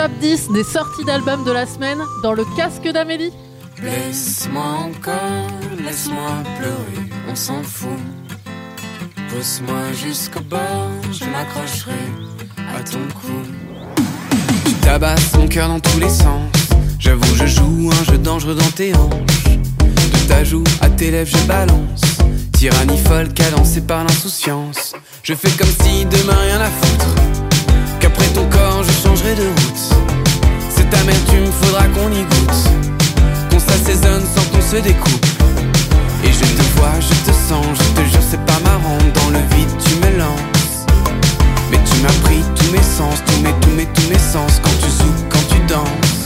Top 10 des sorties d'albums de la semaine dans le casque d'Amélie. Laisse-moi encore, laisse-moi pleurer, on s'en fout. Pousse-moi jusqu'au bord, je m'accrocherai à ton cou. Tu tabasses mon cœur dans tous les sens. J'avoue, je joue un jeu dangereux dans tes hanches. De ta joue à tes lèvres, je balance. Tyrannie folle, cadencée par l'insouciance. Je fais comme si demain rien à foutre. Qu'après ton corps, je changerai de route. Cette amertume, faudra qu'on y goûte. Qu'on s'assaisonne sans qu'on se découpe. Et je te vois, je te sens, je te jure, c'est pas marrant. Dans le vide, tu me lances. Mais tu m'as pris tous mes sens, tous mes, tous mes, tous mes sens. Quand tu zoukes, quand tu danses.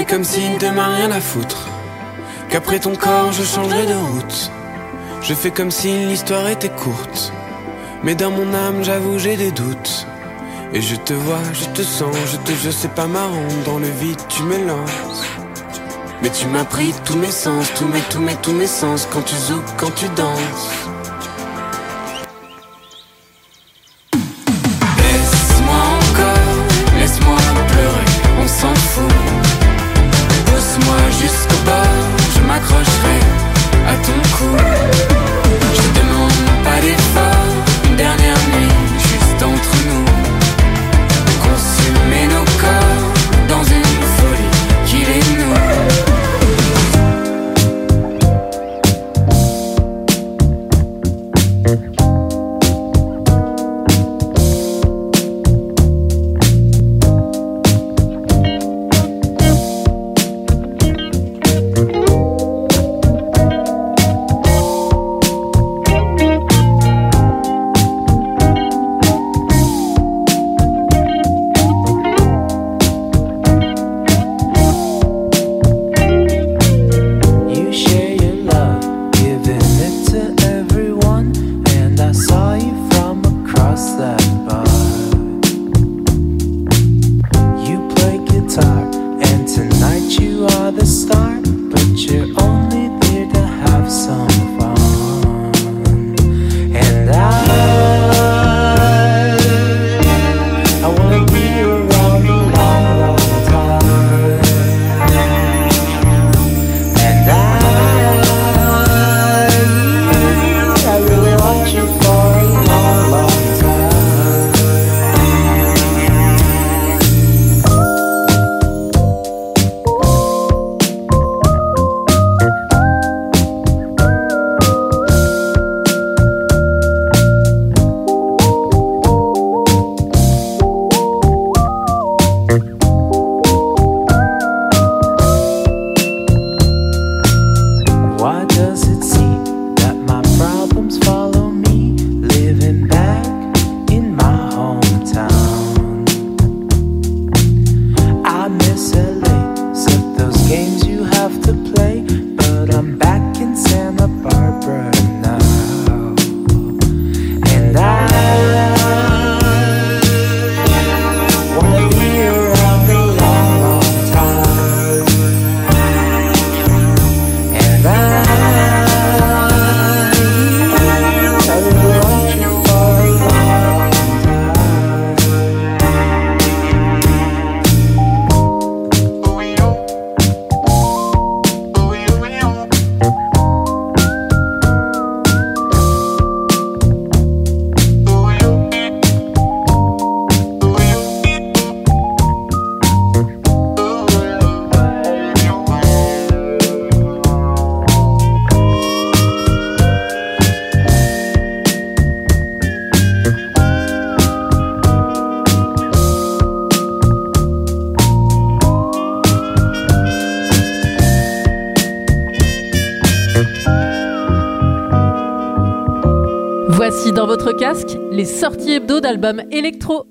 Fais comme si demain rien à foutre. Qu'après ton corps je changerai de route. Je fais comme si l'histoire était courte. Mais dans mon âme j'avoue j'ai des doutes. Et je te vois, je te sens, je te jure c'est pas marrant. Dans le vide tu me lances. Mais tu m'as pris tous mes sens, tous mes, tous mes, tous mes sens. Quand tu zoukes, quand tu danses. Les sorties hebdo d'albums électro.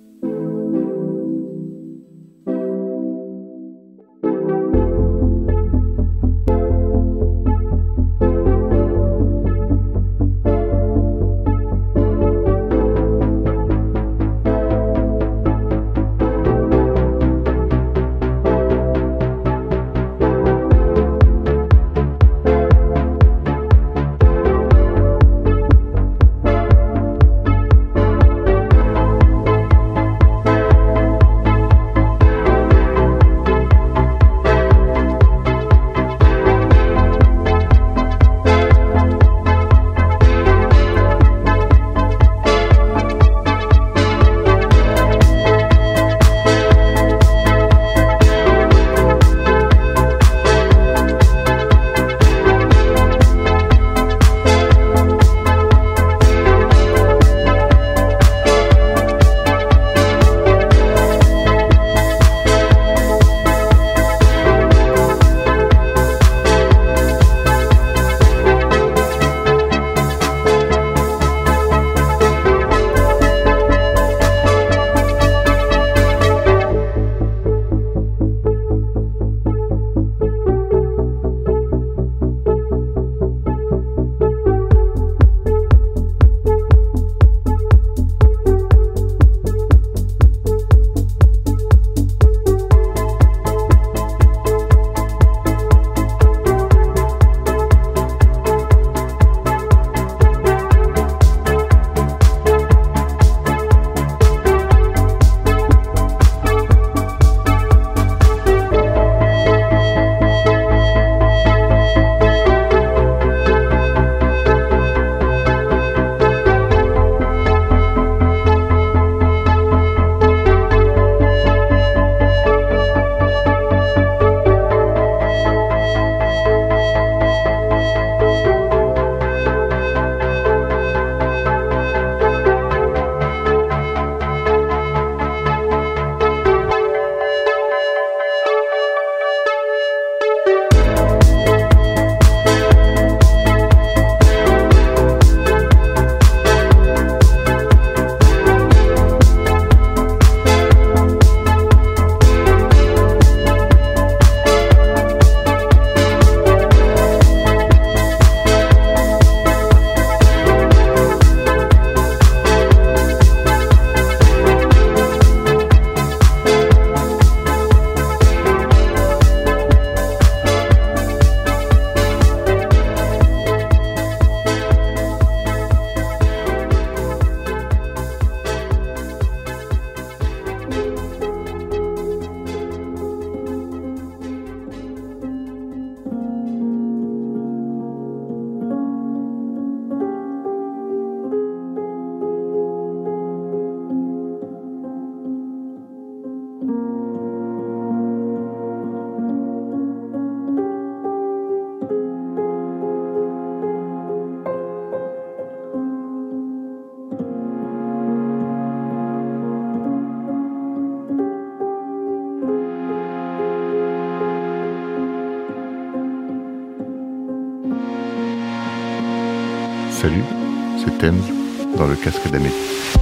Dans le casque d'Amélie.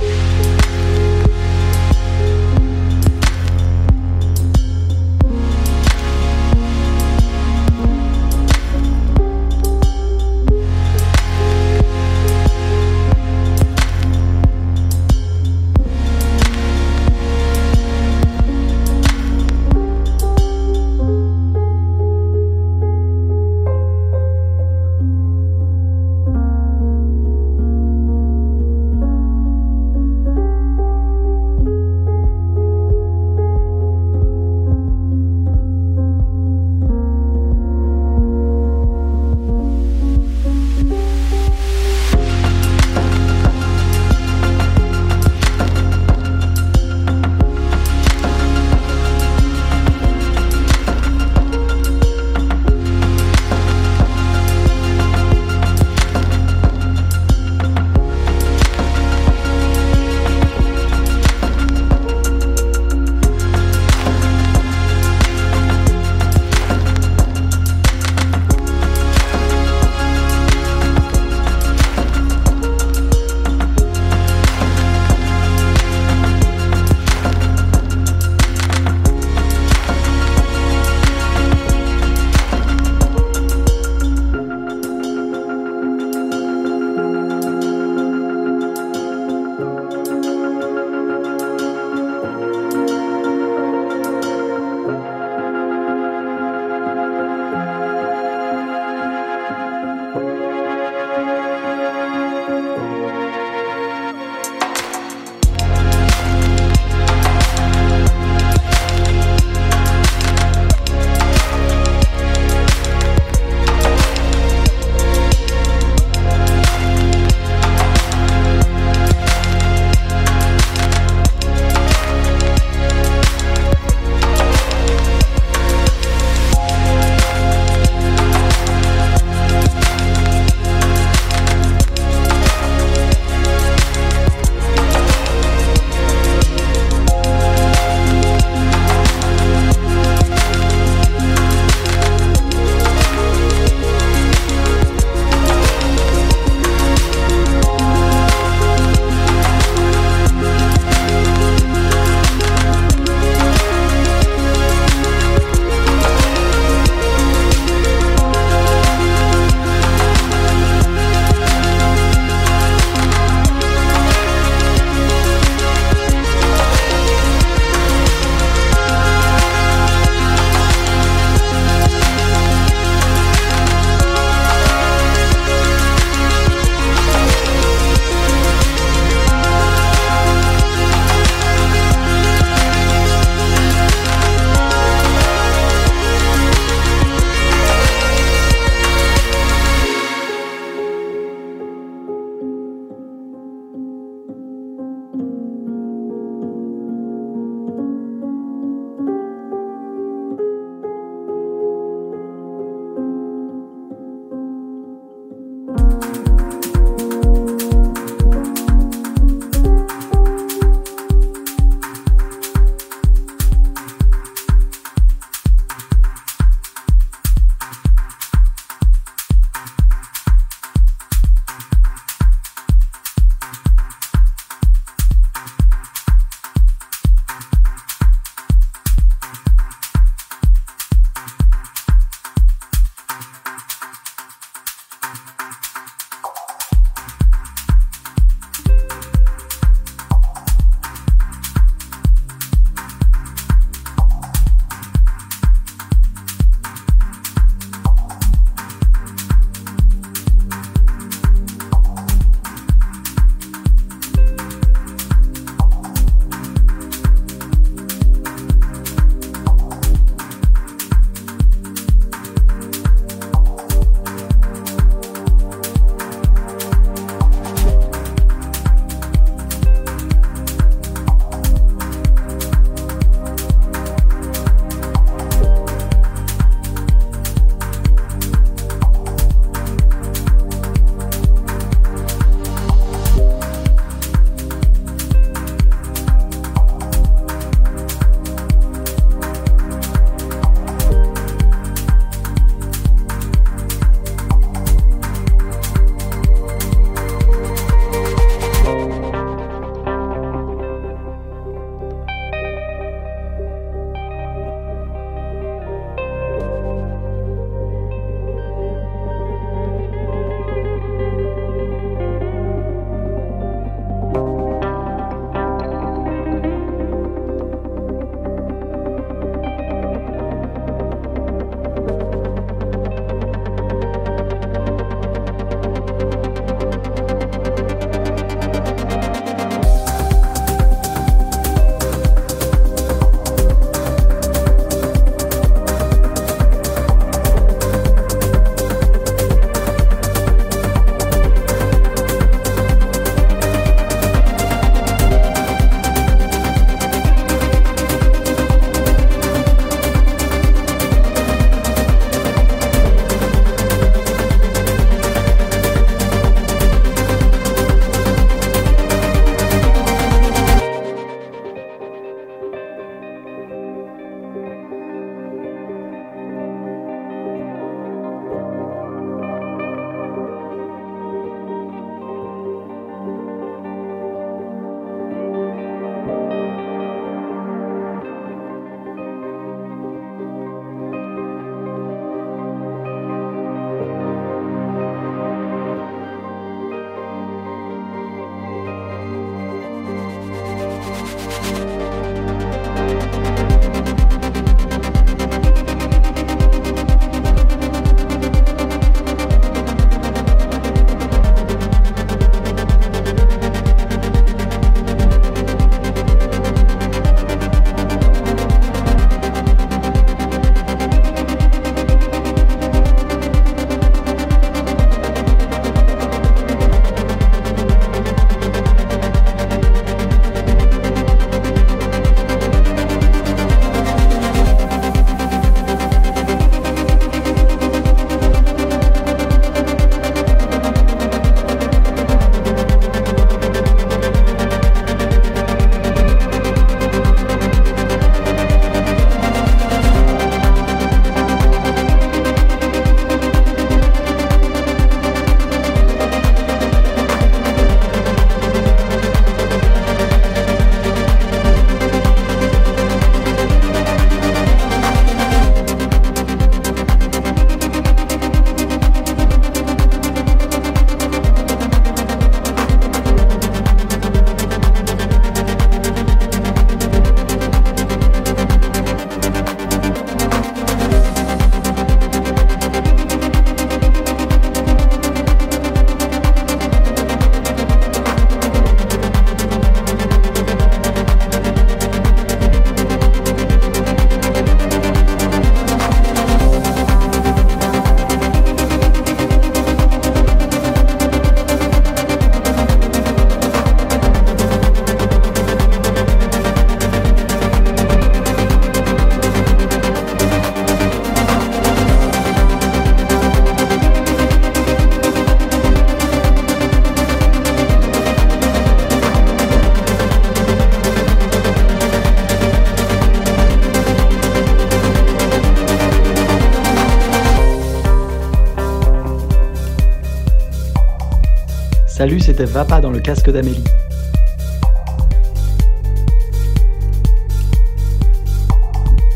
C'était Vapa dans le casque d'Amélie.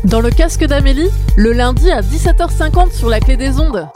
Dans le casque d'Amélie, le lundi à 17h50 sur la clé des ondes.